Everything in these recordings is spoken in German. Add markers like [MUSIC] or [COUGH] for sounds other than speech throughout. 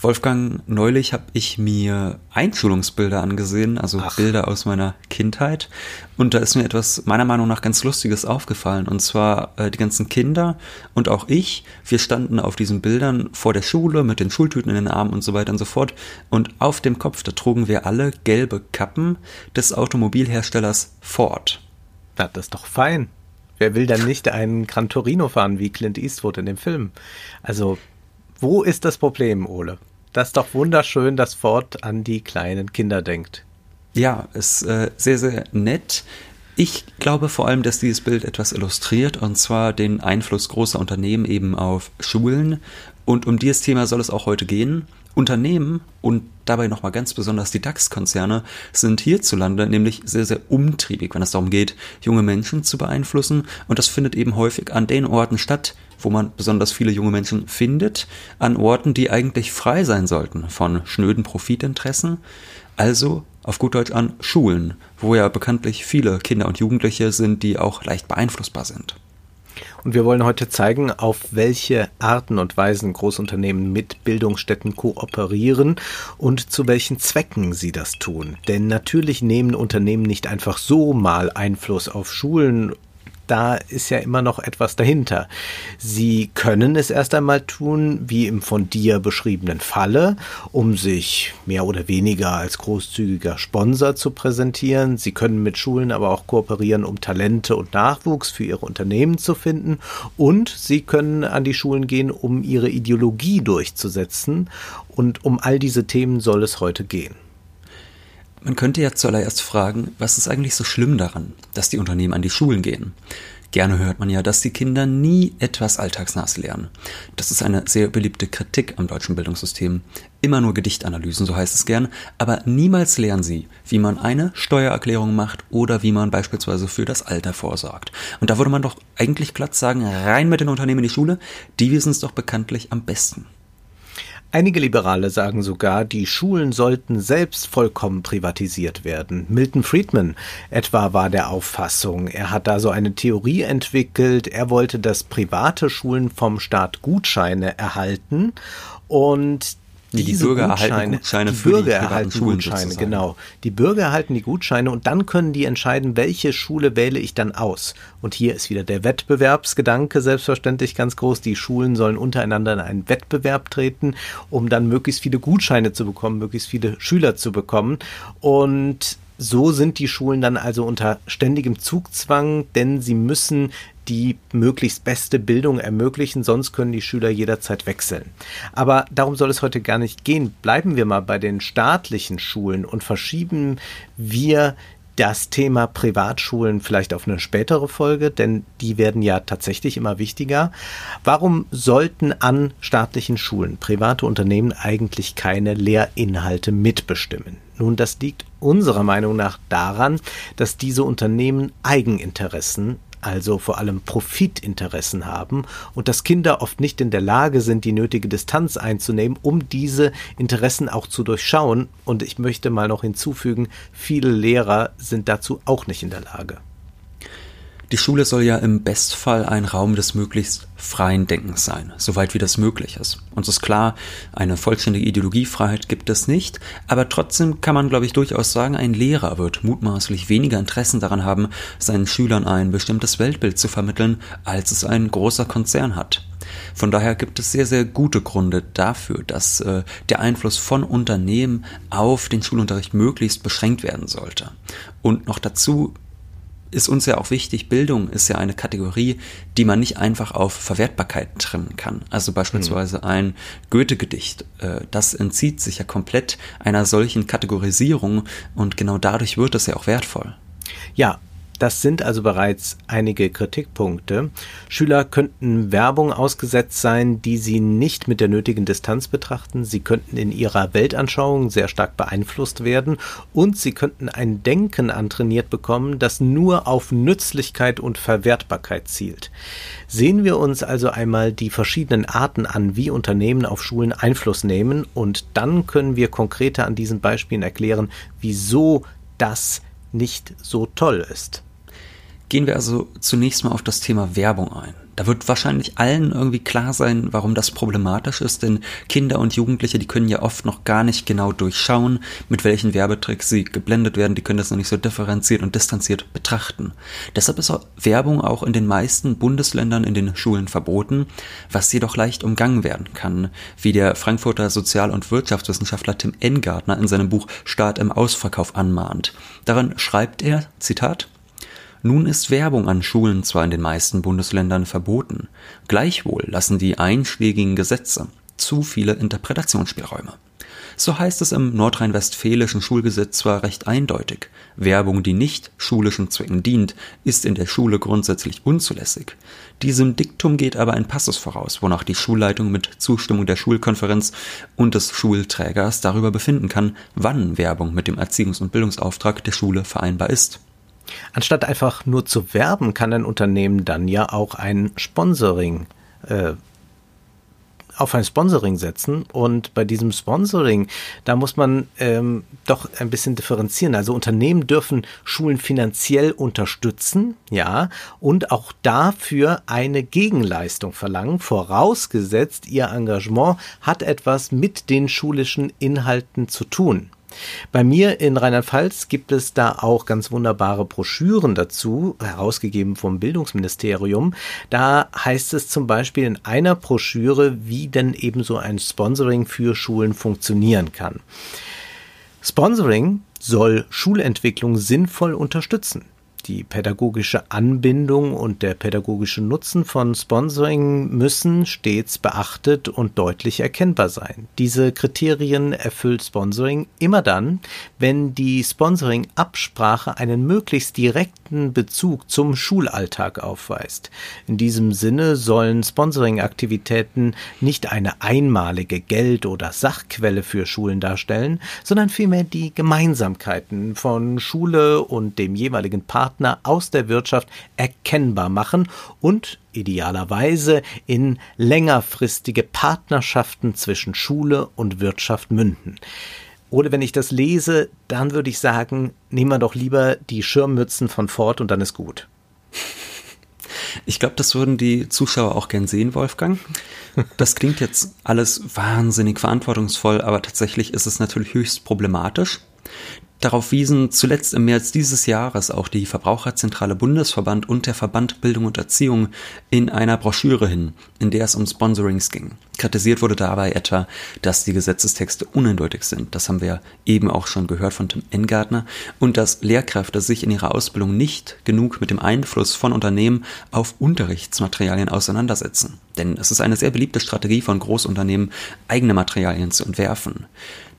Wolfgang, neulich habe ich mir Einschulungsbilder angesehen, also Ach. Bilder aus meiner Kindheit. Und da ist mir etwas meiner Meinung nach ganz Lustiges aufgefallen. Und zwar äh, die ganzen Kinder und auch ich, wir standen auf diesen Bildern vor der Schule mit den Schultüten in den Armen und so weiter und so fort. Und auf dem Kopf, da trugen wir alle gelbe Kappen des Automobilherstellers Ford. Na, das ist doch fein. Wer will dann nicht einen Gran Torino fahren wie Clint Eastwood in dem Film? Also, wo ist das Problem, Ole? Das ist doch wunderschön, dass Ford an die kleinen Kinder denkt. Ja, ist äh, sehr, sehr nett. Ich glaube vor allem, dass dieses Bild etwas illustriert, und zwar den Einfluss großer Unternehmen eben auf Schulen. Und um dieses Thema soll es auch heute gehen. Unternehmen und dabei nochmal ganz besonders die DAX-Konzerne sind hierzulande nämlich sehr, sehr umtriebig, wenn es darum geht, junge Menschen zu beeinflussen. Und das findet eben häufig an den Orten statt, wo man besonders viele junge Menschen findet, an Orten, die eigentlich frei sein sollten von schnöden Profitinteressen. Also auf gut Deutsch an Schulen, wo ja bekanntlich viele Kinder und Jugendliche sind, die auch leicht beeinflussbar sind. Und wir wollen heute zeigen, auf welche Arten und Weisen Großunternehmen mit Bildungsstätten kooperieren und zu welchen Zwecken sie das tun. Denn natürlich nehmen Unternehmen nicht einfach so mal Einfluss auf Schulen da ist ja immer noch etwas dahinter. Sie können es erst einmal tun, wie im von dir beschriebenen Falle, um sich mehr oder weniger als großzügiger Sponsor zu präsentieren. Sie können mit Schulen aber auch kooperieren, um Talente und Nachwuchs für ihre Unternehmen zu finden. Und sie können an die Schulen gehen, um ihre Ideologie durchzusetzen. Und um all diese Themen soll es heute gehen. Man könnte ja zuallererst fragen, was ist eigentlich so schlimm daran, dass die Unternehmen an die Schulen gehen? Gerne hört man ja, dass die Kinder nie etwas Alltagsnahes lernen. Das ist eine sehr beliebte Kritik am deutschen Bildungssystem. Immer nur Gedichtanalysen, so heißt es gern, aber niemals lernen sie, wie man eine Steuererklärung macht oder wie man beispielsweise für das Alter vorsorgt. Und da würde man doch eigentlich glatt sagen, rein mit den Unternehmen in die Schule, die wissen es doch bekanntlich am besten. Einige Liberale sagen sogar, die Schulen sollten selbst vollkommen privatisiert werden. Milton Friedman etwa war der Auffassung. Er hat da so eine Theorie entwickelt. Er wollte, dass private Schulen vom Staat Gutscheine erhalten und Nee, die Bürger erhalten Gutscheine die für Bürger die erhalten Gutscheine, sozusagen. genau. Die Bürger erhalten die Gutscheine und dann können die entscheiden, welche Schule wähle ich dann aus. Und hier ist wieder der Wettbewerbsgedanke selbstverständlich ganz groß. Die Schulen sollen untereinander in einen Wettbewerb treten, um dann möglichst viele Gutscheine zu bekommen, möglichst viele Schüler zu bekommen. Und so sind die Schulen dann also unter ständigem Zugzwang, denn sie müssen die möglichst beste Bildung ermöglichen, sonst können die Schüler jederzeit wechseln. Aber darum soll es heute gar nicht gehen. Bleiben wir mal bei den staatlichen Schulen und verschieben wir das Thema Privatschulen vielleicht auf eine spätere Folge, denn die werden ja tatsächlich immer wichtiger. Warum sollten an staatlichen Schulen private Unternehmen eigentlich keine Lehrinhalte mitbestimmen? Nun, das liegt unserer Meinung nach daran, dass diese Unternehmen Eigeninteressen also vor allem Profitinteressen haben und dass Kinder oft nicht in der Lage sind, die nötige Distanz einzunehmen, um diese Interessen auch zu durchschauen. Und ich möchte mal noch hinzufügen, viele Lehrer sind dazu auch nicht in der Lage. Die Schule soll ja im Bestfall ein Raum des möglichst freien Denkens sein, soweit wie das möglich ist. Uns ist klar, eine vollständige Ideologiefreiheit gibt es nicht, aber trotzdem kann man, glaube ich, durchaus sagen, ein Lehrer wird mutmaßlich weniger Interessen daran haben, seinen Schülern ein bestimmtes Weltbild zu vermitteln, als es ein großer Konzern hat. Von daher gibt es sehr, sehr gute Gründe dafür, dass äh, der Einfluss von Unternehmen auf den Schulunterricht möglichst beschränkt werden sollte. Und noch dazu ist uns ja auch wichtig, Bildung ist ja eine Kategorie, die man nicht einfach auf Verwertbarkeit trimmen kann. Also beispielsweise ein Goethe-Gedicht, äh, das entzieht sich ja komplett einer solchen Kategorisierung und genau dadurch wird es ja auch wertvoll. Ja, Das sind also bereits einige Kritikpunkte. Schüler könnten Werbung ausgesetzt sein, die sie nicht mit der nötigen Distanz betrachten. Sie könnten in ihrer Weltanschauung sehr stark beeinflusst werden und sie könnten ein Denken antrainiert bekommen, das nur auf Nützlichkeit und Verwertbarkeit zielt. Sehen wir uns also einmal die verschiedenen Arten an, wie Unternehmen auf Schulen Einfluss nehmen und dann können wir konkreter an diesen Beispielen erklären, wieso das nicht so toll ist. Gehen wir also zunächst mal auf das Thema Werbung ein. Da wird wahrscheinlich allen irgendwie klar sein, warum das problematisch ist, denn Kinder und Jugendliche, die können ja oft noch gar nicht genau durchschauen, mit welchen Werbetricks sie geblendet werden, die können das noch nicht so differenziert und distanziert betrachten. Deshalb ist Werbung auch in den meisten Bundesländern in den Schulen verboten, was jedoch leicht umgangen werden kann, wie der Frankfurter Sozial- und Wirtschaftswissenschaftler Tim Engartner in seinem Buch Staat im Ausverkauf anmahnt. Darin schreibt er, Zitat, nun ist Werbung an Schulen zwar in den meisten Bundesländern verboten, gleichwohl lassen die einschlägigen Gesetze zu viele Interpretationsspielräume. So heißt es im nordrhein-westfälischen Schulgesetz zwar recht eindeutig, Werbung, die nicht schulischen Zwecken dient, ist in der Schule grundsätzlich unzulässig. Diesem Diktum geht aber ein Passus voraus, wonach die Schulleitung mit Zustimmung der Schulkonferenz und des Schulträgers darüber befinden kann, wann Werbung mit dem Erziehungs- und Bildungsauftrag der Schule vereinbar ist. Anstatt einfach nur zu werben, kann ein Unternehmen dann ja auch ein Sponsoring äh, auf ein Sponsoring setzen und bei diesem Sponsoring, da muss man ähm, doch ein bisschen differenzieren. Also Unternehmen dürfen Schulen finanziell unterstützen, ja, und auch dafür eine Gegenleistung verlangen, vorausgesetzt ihr Engagement hat etwas mit den schulischen Inhalten zu tun. Bei mir in Rheinland-Pfalz gibt es da auch ganz wunderbare Broschüren dazu, herausgegeben vom Bildungsministerium. Da heißt es zum Beispiel in einer Broschüre, wie denn eben so ein Sponsoring für Schulen funktionieren kann. Sponsoring soll Schulentwicklung sinnvoll unterstützen. Die pädagogische Anbindung und der pädagogische Nutzen von Sponsoring müssen stets beachtet und deutlich erkennbar sein. Diese Kriterien erfüllt Sponsoring immer dann, wenn die Sponsoring-Absprache einen möglichst direkten Bezug zum Schulalltag aufweist. In diesem Sinne sollen Sponsoring-Aktivitäten nicht eine einmalige Geld- oder Sachquelle für Schulen darstellen, sondern vielmehr die Gemeinsamkeiten von Schule und dem jeweiligen Partner Partner aus der Wirtschaft erkennbar machen und idealerweise in längerfristige Partnerschaften zwischen Schule und Wirtschaft münden. Oder wenn ich das lese, dann würde ich sagen, nehmen wir doch lieber die Schirmmützen von Ford und dann ist gut. Ich glaube, das würden die Zuschauer auch gern sehen, Wolfgang. Das klingt jetzt alles wahnsinnig verantwortungsvoll, aber tatsächlich ist es natürlich höchst problematisch. Darauf wiesen zuletzt im März dieses Jahres auch die Verbraucherzentrale Bundesverband und der Verband Bildung und Erziehung in einer Broschüre hin, in der es um Sponsorings ging. Kritisiert wurde dabei etwa, dass die Gesetzestexte uneindeutig sind, das haben wir eben auch schon gehört von Tim Engartner, und dass Lehrkräfte sich in ihrer Ausbildung nicht genug mit dem Einfluss von Unternehmen auf Unterrichtsmaterialien auseinandersetzen. Denn es ist eine sehr beliebte Strategie von Großunternehmen, eigene Materialien zu entwerfen.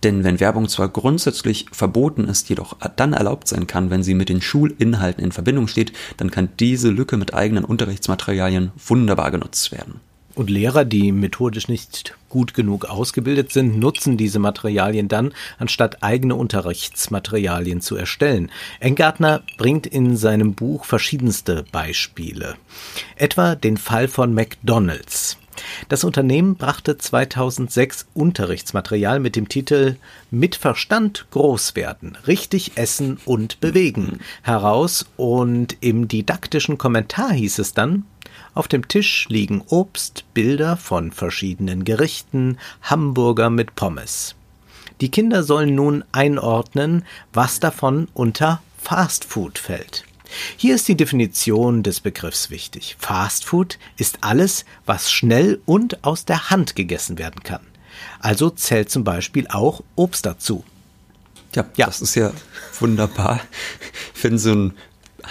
Denn wenn Werbung zwar grundsätzlich verboten ist, jedoch dann erlaubt sein kann, wenn sie mit den Schulinhalten in Verbindung steht, dann kann diese Lücke mit eigenen Unterrichtsmaterialien wunderbar genutzt werden. Und Lehrer, die methodisch nicht gut genug ausgebildet sind, nutzen diese Materialien dann, anstatt eigene Unterrichtsmaterialien zu erstellen. Engartner bringt in seinem Buch verschiedenste Beispiele. Etwa den Fall von McDonald's. Das Unternehmen brachte 2006 Unterrichtsmaterial mit dem Titel Mit Verstand groß werden, richtig essen und bewegen heraus und im didaktischen Kommentar hieß es dann, auf dem Tisch liegen Obst, Bilder von verschiedenen Gerichten, Hamburger mit Pommes. Die Kinder sollen nun einordnen, was davon unter Fast Food fällt. Hier ist die Definition des Begriffs wichtig. Fast Food ist alles, was schnell und aus der Hand gegessen werden kann. Also zählt zum Beispiel auch Obst dazu. Ja, ja. das ist ja wunderbar. Wenn so ein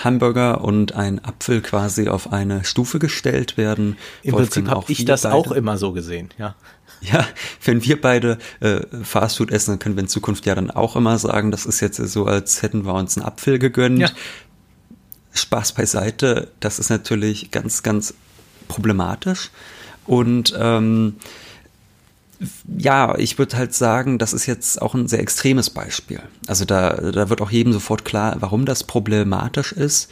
Hamburger und ein Apfel quasi auf eine Stufe gestellt werden. Im Prinzip habe ich das beide. auch immer so gesehen, ja. [LAUGHS] Ja, wenn wir beide äh, Fastfood essen, dann können wir in Zukunft ja dann auch immer sagen, das ist jetzt so, als hätten wir uns einen Apfel gegönnt. Ja Spaß beiseite, das ist natürlich ganz, ganz problematisch. Und ähm, ja, ich würde halt sagen, das ist jetzt auch ein sehr extremes Beispiel. Also da, da wird auch jedem sofort klar, warum das problematisch ist.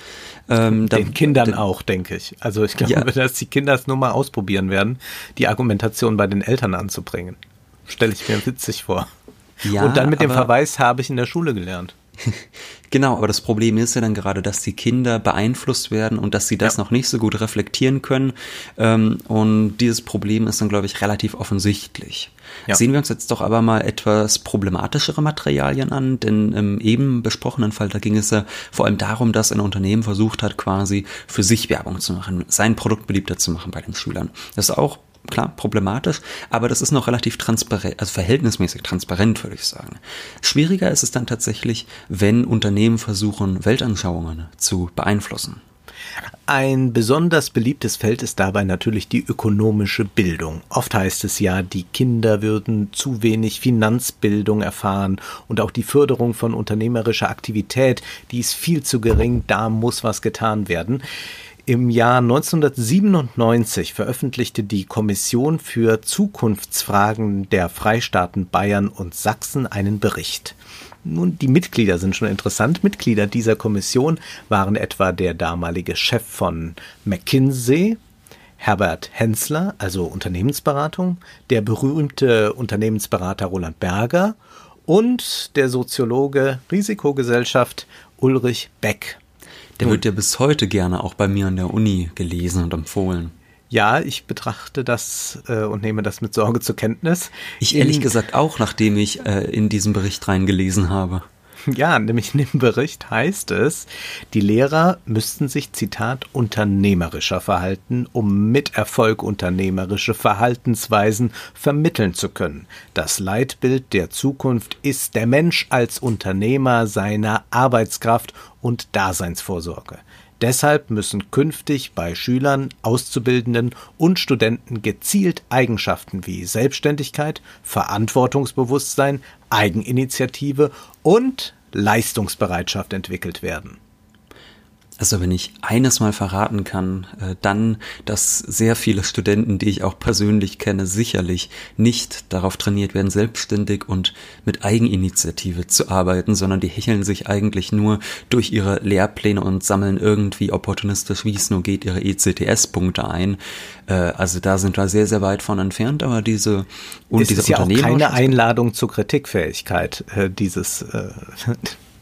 Ähm, Den da, Kindern den, auch, denke ich. Also ich glaube, ja. dass die Kinder es nur mal ausprobieren werden, die Argumentation bei den Eltern anzubringen. Stelle ich mir witzig vor. Ja, Und dann mit dem Verweis habe ich in der Schule gelernt. [LAUGHS] genau, aber das Problem ist ja dann gerade, dass die Kinder beeinflusst werden und dass sie das ja. noch nicht so gut reflektieren können. Ähm, und dieses Problem ist dann, glaube ich, relativ offensichtlich. Ja. Sehen wir uns jetzt doch aber mal etwas problematischere Materialien an, denn im eben besprochenen Fall, da ging es ja vor allem darum, dass ein Unternehmen versucht hat, quasi für sich Werbung zu machen, sein Produkt beliebter zu machen bei den Schülern. Das ist auch klar, problematisch, aber das ist noch relativ transparent, also verhältnismäßig transparent, würde ich sagen. Schwieriger ist es dann tatsächlich, wenn Unternehmen versuchen, Weltanschauungen zu beeinflussen. Ein besonders beliebtes Feld ist dabei natürlich die ökonomische Bildung. Oft heißt es ja, die Kinder würden zu wenig Finanzbildung erfahren und auch die Förderung von unternehmerischer Aktivität, die ist viel zu gering, da muss was getan werden. Im Jahr 1997 veröffentlichte die Kommission für Zukunftsfragen der Freistaaten Bayern und Sachsen einen Bericht. Nun, die Mitglieder sind schon interessant. Mitglieder dieser Kommission waren etwa der damalige Chef von McKinsey, Herbert Hensler, also Unternehmensberatung, der berühmte Unternehmensberater Roland Berger und der Soziologe Risikogesellschaft Ulrich Beck. Der wird ja bis heute gerne auch bei mir an der Uni gelesen und empfohlen. Ja, ich betrachte das äh, und nehme das mit Sorge zur Kenntnis. Ich ehrlich in, gesagt auch, nachdem ich äh, in diesen Bericht reingelesen habe. [LAUGHS] Ja, nämlich in dem Bericht heißt es, die Lehrer müssten sich, Zitat, unternehmerischer verhalten, um mit Erfolg unternehmerische Verhaltensweisen vermitteln zu können. Das Leitbild der Zukunft ist der Mensch als Unternehmer seiner Arbeitskraft und Daseinsvorsorge. Deshalb müssen künftig bei Schülern, Auszubildenden und Studenten gezielt Eigenschaften wie Selbstständigkeit, Verantwortungsbewusstsein, Eigeninitiative und Leistungsbereitschaft entwickelt werden. Also wenn ich eines mal verraten kann, äh, dann, dass sehr viele Studenten, die ich auch persönlich kenne, sicherlich nicht darauf trainiert werden, selbstständig und mit Eigeninitiative zu arbeiten, sondern die hecheln sich eigentlich nur durch ihre Lehrpläne und sammeln irgendwie opportunistisch, wie es nur geht, ihre ECTS-Punkte ein. Äh, also da sind wir sehr, sehr weit von entfernt, aber diese und es diese ist ja auch keine Einladung zur Kritikfähigkeit, äh, dieses [LAUGHS]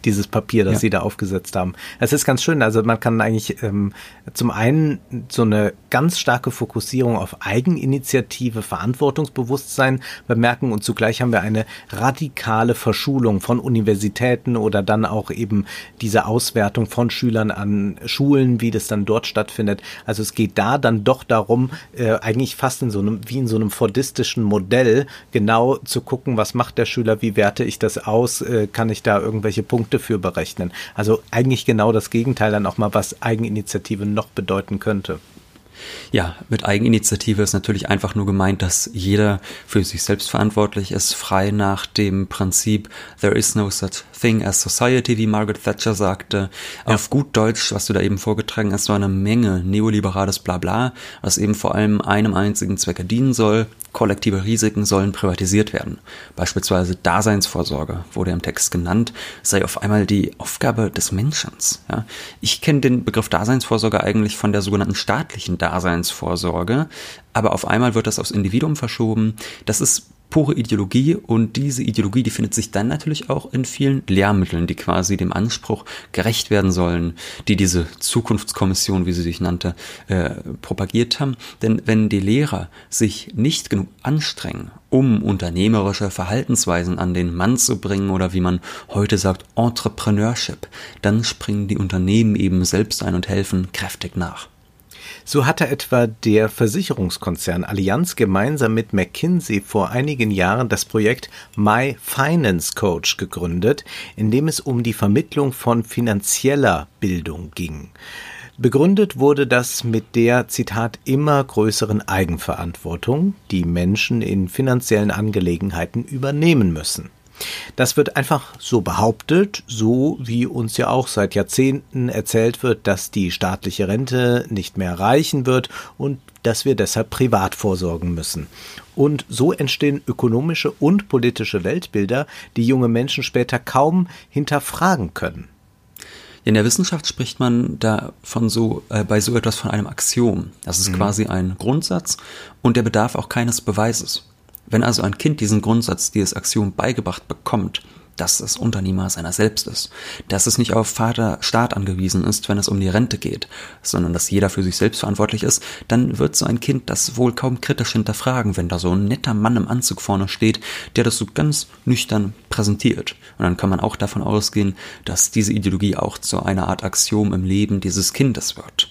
dieses Papier, das ja. sie da aufgesetzt haben. Es ist ganz schön. Also man kann eigentlich ähm, zum einen so eine ganz starke Fokussierung auf Eigeninitiative, Verantwortungsbewusstsein bemerken und zugleich haben wir eine radikale Verschulung von Universitäten oder dann auch eben diese Auswertung von Schülern an Schulen, wie das dann dort stattfindet. Also es geht da dann doch darum, äh, eigentlich fast in so einem, wie in so einem fordistischen Modell, genau zu gucken, was macht der Schüler, wie werte ich das aus, äh, kann ich da irgendwelche Punkte Punkte für berechnen. Also eigentlich genau das Gegenteil dann auch mal, was Eigeninitiative noch bedeuten könnte. Ja, mit Eigeninitiative ist natürlich einfach nur gemeint, dass jeder für sich selbst verantwortlich ist, frei nach dem Prinzip There is no such thing as society, wie Margaret Thatcher sagte. Ja. Auf gut Deutsch, was du da eben vorgetragen hast, so eine Menge neoliberales Blabla, was eben vor allem einem einzigen Zwecke dienen soll, Kollektive Risiken sollen privatisiert werden. Beispielsweise Daseinsvorsorge wurde im Text genannt, sei auf einmal die Aufgabe des Menschen. Ja? Ich kenne den Begriff Daseinsvorsorge eigentlich von der sogenannten staatlichen Daseinsvorsorge, aber auf einmal wird das aufs Individuum verschoben. Das ist pure Ideologie und diese Ideologie, die findet sich dann natürlich auch in vielen Lehrmitteln, die quasi dem Anspruch gerecht werden sollen, die diese Zukunftskommission, wie sie sich nannte, äh, propagiert haben. Denn wenn die Lehrer sich nicht genug anstrengen, um unternehmerische Verhaltensweisen an den Mann zu bringen oder wie man heute sagt, Entrepreneurship, dann springen die Unternehmen eben selbst ein und helfen kräftig nach. So hatte etwa der Versicherungskonzern Allianz gemeinsam mit McKinsey vor einigen Jahren das Projekt My Finance Coach gegründet, in dem es um die Vermittlung von finanzieller Bildung ging. Begründet wurde das mit der, Zitat, immer größeren Eigenverantwortung, die Menschen in finanziellen Angelegenheiten übernehmen müssen. Das wird einfach so behauptet, so wie uns ja auch seit Jahrzehnten erzählt wird, dass die staatliche Rente nicht mehr reichen wird und dass wir deshalb privat vorsorgen müssen. Und so entstehen ökonomische und politische Weltbilder, die junge Menschen später kaum hinterfragen können. In der Wissenschaft spricht man da von so, äh, bei so etwas von einem Axiom. Das ist mhm. quasi ein Grundsatz und der bedarf auch keines Beweises. Wenn also ein Kind diesen Grundsatz, dieses Axiom beigebracht bekommt, dass es Unternehmer seiner selbst ist, dass es nicht auf Vater Staat angewiesen ist, wenn es um die Rente geht, sondern dass jeder für sich selbst verantwortlich ist, dann wird so ein Kind das wohl kaum kritisch hinterfragen, wenn da so ein netter Mann im Anzug vorne steht, der das so ganz nüchtern präsentiert. Und dann kann man auch davon ausgehen, dass diese Ideologie auch zu einer Art Axiom im Leben dieses Kindes wird.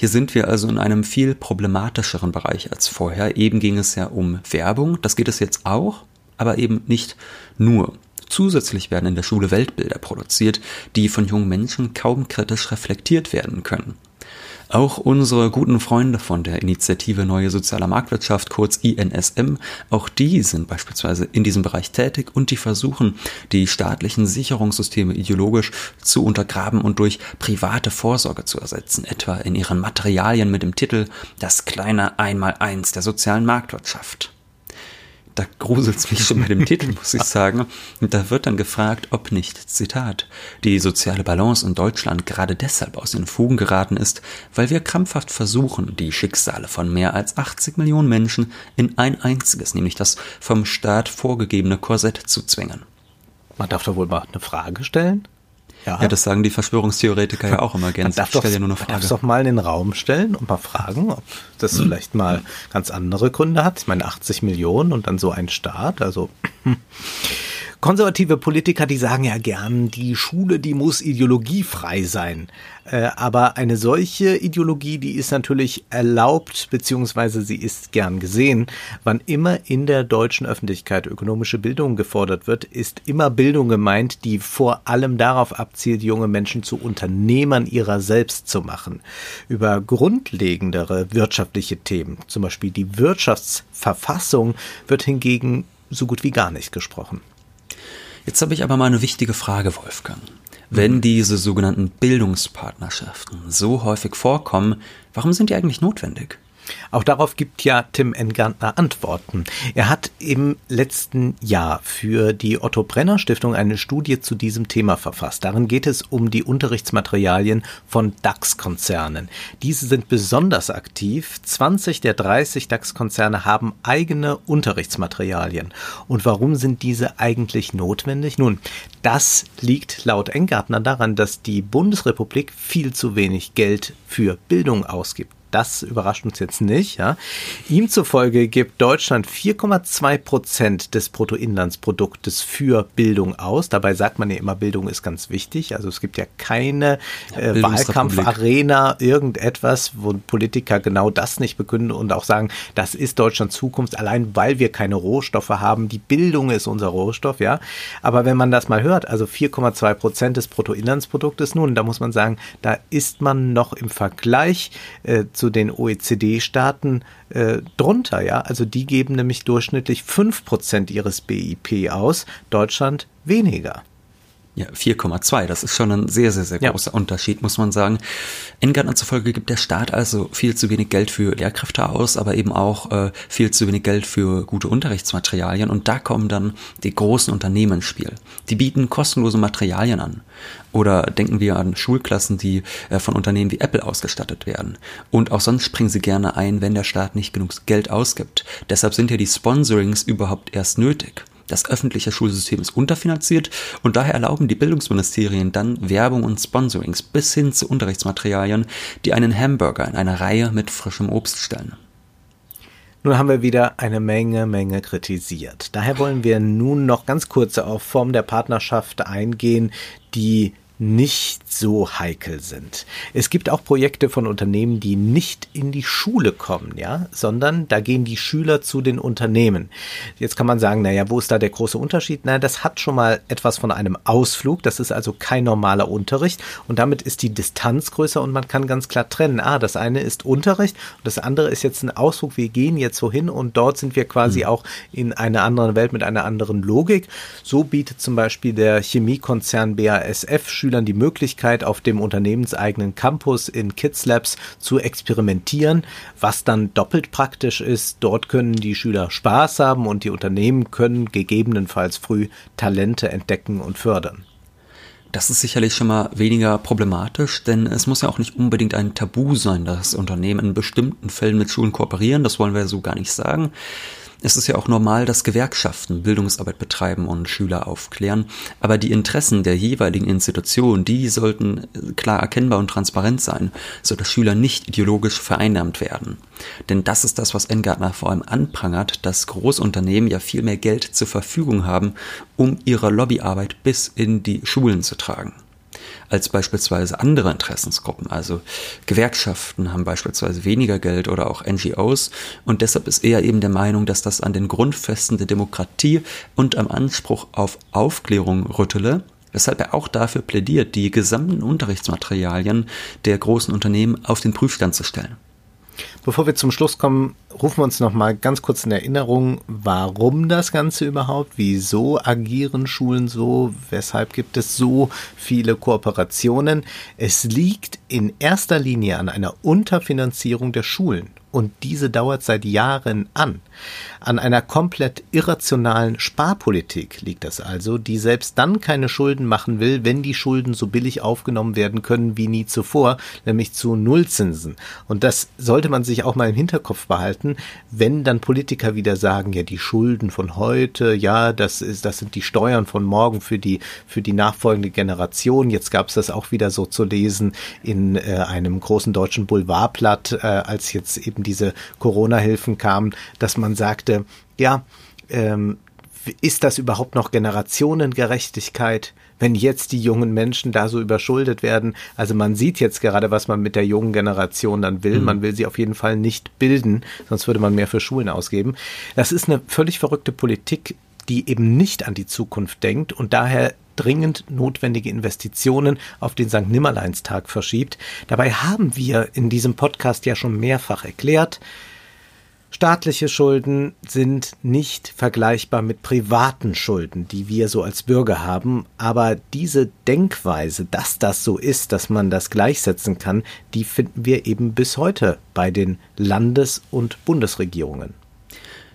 Hier sind wir also in einem viel problematischeren Bereich als vorher. Eben ging es ja um Werbung, das geht es jetzt auch, aber eben nicht nur. Zusätzlich werden in der Schule Weltbilder produziert, die von jungen Menschen kaum kritisch reflektiert werden können. Auch unsere guten Freunde von der Initiative Neue Soziale Marktwirtschaft, kurz INSM, auch die sind beispielsweise in diesem Bereich tätig und die versuchen, die staatlichen Sicherungssysteme ideologisch zu untergraben und durch private Vorsorge zu ersetzen, etwa in ihren Materialien mit dem Titel Das kleine Einmaleins der sozialen Marktwirtschaft da gruselt's mich schon bei dem Titel, [LAUGHS] muss ich sagen. Und da wird dann gefragt, ob nicht, Zitat, die soziale Balance in Deutschland gerade deshalb aus den Fugen geraten ist, weil wir krampfhaft versuchen, die Schicksale von mehr als 80 Millionen Menschen in ein einziges, nämlich das vom Staat vorgegebene Korsett zu zwingen. Man darf doch wohl mal eine Frage stellen? Ja. ja, das sagen die Verschwörungstheoretiker ja auch immer gerne. Ich stelle ja nur eine Frage. Man darf doch mal in den Raum stellen und mal fragen, ob das hm. vielleicht mal ganz andere Gründe hat. Ich meine, 80 Millionen und dann so ein Staat, also konservative Politiker, die sagen ja gern, die Schule, die muss ideologiefrei sein. Äh, aber eine solche Ideologie, die ist natürlich erlaubt, beziehungsweise sie ist gern gesehen. Wann immer in der deutschen Öffentlichkeit ökonomische Bildung gefordert wird, ist immer Bildung gemeint, die vor allem darauf abzielt, junge Menschen zu Unternehmern ihrer selbst zu machen. Über grundlegendere wirtschaftliche Themen, zum Beispiel die Wirtschaftsverfassung, wird hingegen so gut wie gar nicht gesprochen. Jetzt habe ich aber mal eine wichtige Frage, Wolfgang. Wenn mhm. diese sogenannten Bildungspartnerschaften so häufig vorkommen, warum sind die eigentlich notwendig? Auch darauf gibt ja Tim Engantner Antworten. Er hat im letzten Jahr für die Otto Brenner Stiftung eine Studie zu diesem Thema verfasst. Darin geht es um die Unterrichtsmaterialien von DAX-Konzernen. Diese sind besonders aktiv. 20 der 30 DAX-Konzerne haben eigene Unterrichtsmaterialien. Und warum sind diese eigentlich notwendig? Nun, das liegt laut Engartner daran, dass die Bundesrepublik viel zu wenig Geld für Bildung ausgibt. Das überrascht uns jetzt nicht. Ja. Ihm zufolge gibt Deutschland 4,2 Prozent des Bruttoinlandsproduktes für Bildung aus. Dabei sagt man ja immer, Bildung ist ganz wichtig. Also es gibt ja keine äh, Wahlkampfarena, irgendetwas, wo Politiker genau das nicht begründen und auch sagen, das ist Deutschlands Zukunft, allein weil wir keine Rohstoffe haben. Die Bildung ist unser Rohstoff, ja. Aber wenn man das mal hört, also 4,2 Prozent des Bruttoinlandsproduktes, nun, da muss man sagen, da ist man noch im Vergleich äh, zu den OECD-Staaten äh, drunter, ja. Also die geben nämlich durchschnittlich 5% ihres BIP aus, Deutschland weniger. Ja, 4,2. Das ist schon ein sehr, sehr, sehr großer ja. Unterschied, muss man sagen. Engärtner zufolge gibt der Staat also viel zu wenig Geld für Lehrkräfte aus, aber eben auch äh, viel zu wenig Geld für gute Unterrichtsmaterialien. Und da kommen dann die großen Unternehmen ins Spiel. Die bieten kostenlose Materialien an. Oder denken wir an Schulklassen, die äh, von Unternehmen wie Apple ausgestattet werden. Und auch sonst springen sie gerne ein, wenn der Staat nicht genug Geld ausgibt. Deshalb sind ja die Sponsorings überhaupt erst nötig. Das öffentliche Schulsystem ist unterfinanziert und daher erlauben die Bildungsministerien dann Werbung und Sponsorings bis hin zu Unterrichtsmaterialien, die einen Hamburger in einer Reihe mit frischem Obst stellen. Nun haben wir wieder eine Menge, Menge kritisiert. Daher wollen wir nun noch ganz kurz auf Form der Partnerschaft eingehen, die nicht so heikel sind. Es gibt auch Projekte von Unternehmen, die nicht in die Schule kommen, ja, sondern da gehen die Schüler zu den Unternehmen. Jetzt kann man sagen, naja, wo ist da der große Unterschied? Naja, das hat schon mal etwas von einem Ausflug. Das ist also kein normaler Unterricht und damit ist die Distanz größer und man kann ganz klar trennen. Ah, das eine ist Unterricht und das andere ist jetzt ein Ausflug. Wir gehen jetzt so hin und dort sind wir quasi mhm. auch in einer anderen Welt mit einer anderen Logik. So bietet zum Beispiel der Chemiekonzern BASF Schülern die Möglichkeit, auf dem unternehmenseigenen Campus in Kids Labs zu experimentieren, was dann doppelt praktisch ist. Dort können die Schüler Spaß haben und die Unternehmen können gegebenenfalls früh Talente entdecken und fördern. Das ist sicherlich schon mal weniger problematisch, denn es muss ja auch nicht unbedingt ein Tabu sein, dass Unternehmen in bestimmten Fällen mit Schulen kooperieren. Das wollen wir so gar nicht sagen. Es ist ja auch normal, dass Gewerkschaften Bildungsarbeit betreiben und Schüler aufklären, aber die Interessen der jeweiligen Institution, die sollten klar erkennbar und transparent sein, so dass Schüler nicht ideologisch vereinnahmt werden. Denn das ist das, was Engartner vor allem anprangert, dass Großunternehmen ja viel mehr Geld zur Verfügung haben, um ihre Lobbyarbeit bis in die Schulen zu tragen als beispielsweise andere Interessensgruppen. Also Gewerkschaften haben beispielsweise weniger Geld oder auch NGOs und deshalb ist er eben der Meinung, dass das an den Grundfesten der Demokratie und am Anspruch auf Aufklärung rüttele, weshalb er auch dafür plädiert, die gesamten Unterrichtsmaterialien der großen Unternehmen auf den Prüfstand zu stellen. Bevor wir zum Schluss kommen, rufen wir uns noch mal ganz kurz in Erinnerung, warum das Ganze überhaupt, wieso agieren Schulen so, weshalb gibt es so viele Kooperationen. Es liegt in erster Linie an einer Unterfinanzierung der Schulen und diese dauert seit Jahren an. An einer komplett irrationalen Sparpolitik liegt das also, die selbst dann keine Schulden machen will, wenn die Schulden so billig aufgenommen werden können wie nie zuvor, nämlich zu Nullzinsen. Und das sollte man sich auch mal im Hinterkopf behalten, wenn dann Politiker wieder sagen, ja, die Schulden von heute, ja, das ist, das sind die Steuern von morgen für die, für die nachfolgende Generation. Jetzt gab es das auch wieder so zu lesen in äh, einem großen deutschen Boulevardblatt, äh, als jetzt eben diese Corona-Hilfen kamen, dass man sagte, ja, ähm, ist das überhaupt noch Generationengerechtigkeit, wenn jetzt die jungen Menschen da so überschuldet werden? Also man sieht jetzt gerade, was man mit der jungen Generation dann will. Mhm. Man will sie auf jeden Fall nicht bilden, sonst würde man mehr für Schulen ausgeben. Das ist eine völlig verrückte Politik, die eben nicht an die Zukunft denkt und daher dringend notwendige Investitionen auf den St. Nimmerleinstag verschiebt. Dabei haben wir in diesem Podcast ja schon mehrfach erklärt, Staatliche Schulden sind nicht vergleichbar mit privaten Schulden, die wir so als Bürger haben, aber diese Denkweise, dass das so ist, dass man das gleichsetzen kann, die finden wir eben bis heute bei den Landes- und Bundesregierungen.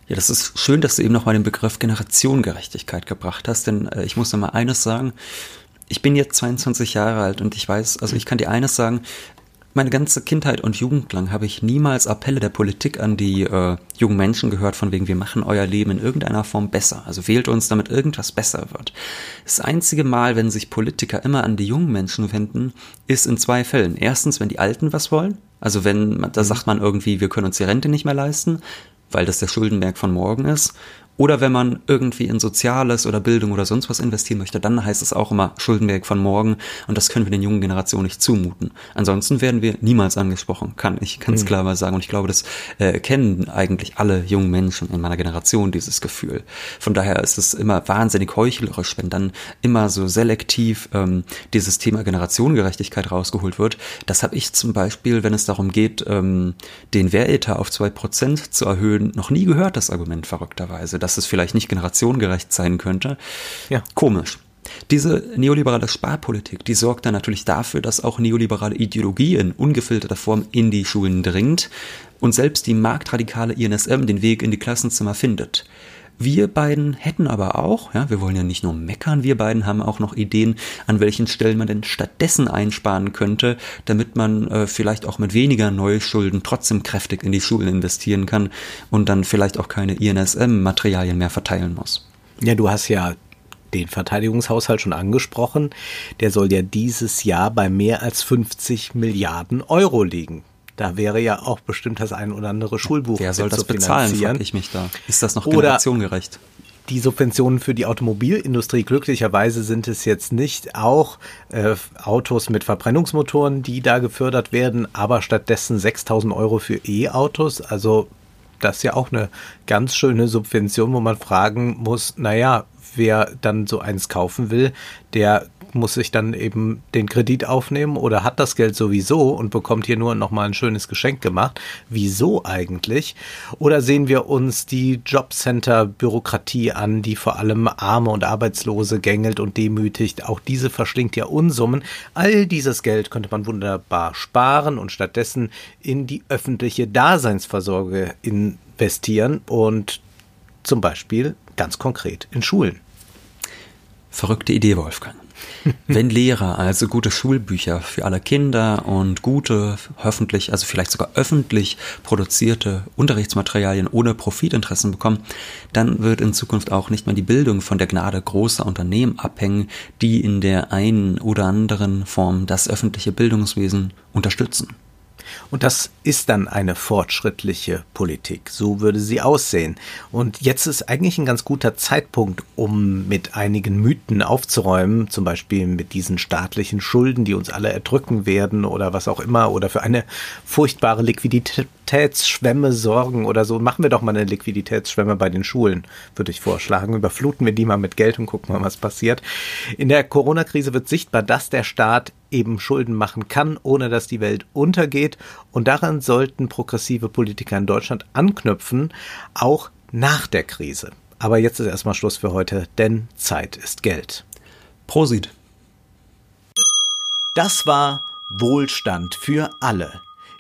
Ja, das ist schön, dass du eben noch mal den Begriff Generationengerechtigkeit gebracht hast, denn äh, ich muss noch mal eines sagen. Ich bin jetzt 22 Jahre alt und ich weiß, also ich kann dir eines sagen, meine ganze Kindheit und Jugend lang habe ich niemals Appelle der Politik an die äh, jungen Menschen gehört, von wegen, wir machen euer Leben in irgendeiner Form besser. Also wählt uns, damit irgendwas besser wird. Das einzige Mal, wenn sich Politiker immer an die jungen Menschen wenden, ist in zwei Fällen. Erstens, wenn die Alten was wollen. Also wenn, da mhm. sagt man irgendwie, wir können uns die Rente nicht mehr leisten, weil das der Schuldenberg von morgen ist. Oder wenn man irgendwie in Soziales oder Bildung oder sonst was investieren möchte, dann heißt es auch immer Schuldenberg von morgen und das können wir den jungen Generationen nicht zumuten. Ansonsten werden wir niemals angesprochen, kann ich ganz mhm. klar mal sagen. Und ich glaube, das äh, kennen eigentlich alle jungen Menschen in meiner Generation, dieses Gefühl. Von daher ist es immer wahnsinnig heuchlerisch, wenn dann immer so selektiv ähm, dieses Thema Generationengerechtigkeit rausgeholt wird. Das habe ich zum Beispiel, wenn es darum geht, ähm, den Wehretat auf zwei Prozent zu erhöhen, noch nie gehört, das Argument verrückterweise dass es vielleicht nicht generationengerecht sein könnte. Ja. Komisch. Diese neoliberale Sparpolitik, die sorgt dann natürlich dafür, dass auch neoliberale Ideologie in ungefilterter Form in die Schulen dringt und selbst die marktradikale INSM den Weg in die Klassenzimmer findet. Wir beiden hätten aber auch, ja, wir wollen ja nicht nur meckern, wir beiden haben auch noch Ideen, an welchen Stellen man denn stattdessen einsparen könnte, damit man äh, vielleicht auch mit weniger Neuschulden trotzdem kräftig in die Schulen investieren kann und dann vielleicht auch keine INSM-Materialien mehr verteilen muss. Ja, du hast ja den Verteidigungshaushalt schon angesprochen. Der soll ja dieses Jahr bei mehr als 50 Milliarden Euro liegen. Da wäre ja auch bestimmt das ein oder andere Schulbuch. Wer soll das bezahlen, frage ich mich da. Ist das noch generationengerecht? die Subventionen für die Automobilindustrie. Glücklicherweise sind es jetzt nicht auch äh, Autos mit Verbrennungsmotoren, die da gefördert werden, aber stattdessen 6000 Euro für E-Autos. Also das ist ja auch eine ganz schöne Subvention, wo man fragen muss, naja, wer dann so eins kaufen will, der muss sich dann eben den Kredit aufnehmen oder hat das Geld sowieso und bekommt hier nur nochmal ein schönes Geschenk gemacht. Wieso eigentlich? Oder sehen wir uns die Jobcenter-Bürokratie an, die vor allem Arme und Arbeitslose gängelt und demütigt? Auch diese verschlingt ja Unsummen. All dieses Geld könnte man wunderbar sparen und stattdessen in die öffentliche Daseinsvorsorge investieren und zum Beispiel ganz konkret in Schulen. Verrückte Idee, Wolfgang. [LAUGHS] Wenn Lehrer also gute Schulbücher für alle Kinder und gute, hoffentlich, also vielleicht sogar öffentlich produzierte Unterrichtsmaterialien ohne Profitinteressen bekommen, dann wird in Zukunft auch nicht mehr die Bildung von der Gnade großer Unternehmen abhängen, die in der einen oder anderen Form das öffentliche Bildungswesen unterstützen. Und das ist dann eine fortschrittliche Politik. So würde sie aussehen. Und jetzt ist eigentlich ein ganz guter Zeitpunkt, um mit einigen Mythen aufzuräumen, zum Beispiel mit diesen staatlichen Schulden, die uns alle erdrücken werden oder was auch immer, oder für eine furchtbare Liquiditätsschwemme sorgen oder so. Machen wir doch mal eine Liquiditätsschwemme bei den Schulen, würde ich vorschlagen. Überfluten wir die mal mit Geld und gucken mal, was passiert. In der Corona-Krise wird sichtbar, dass der Staat eben Schulden machen kann, ohne dass die Welt untergeht. Und daran sollten progressive Politiker in Deutschland anknüpfen, auch nach der Krise. Aber jetzt ist erstmal Schluss für heute, denn Zeit ist Geld. Prosit. Das war Wohlstand für alle.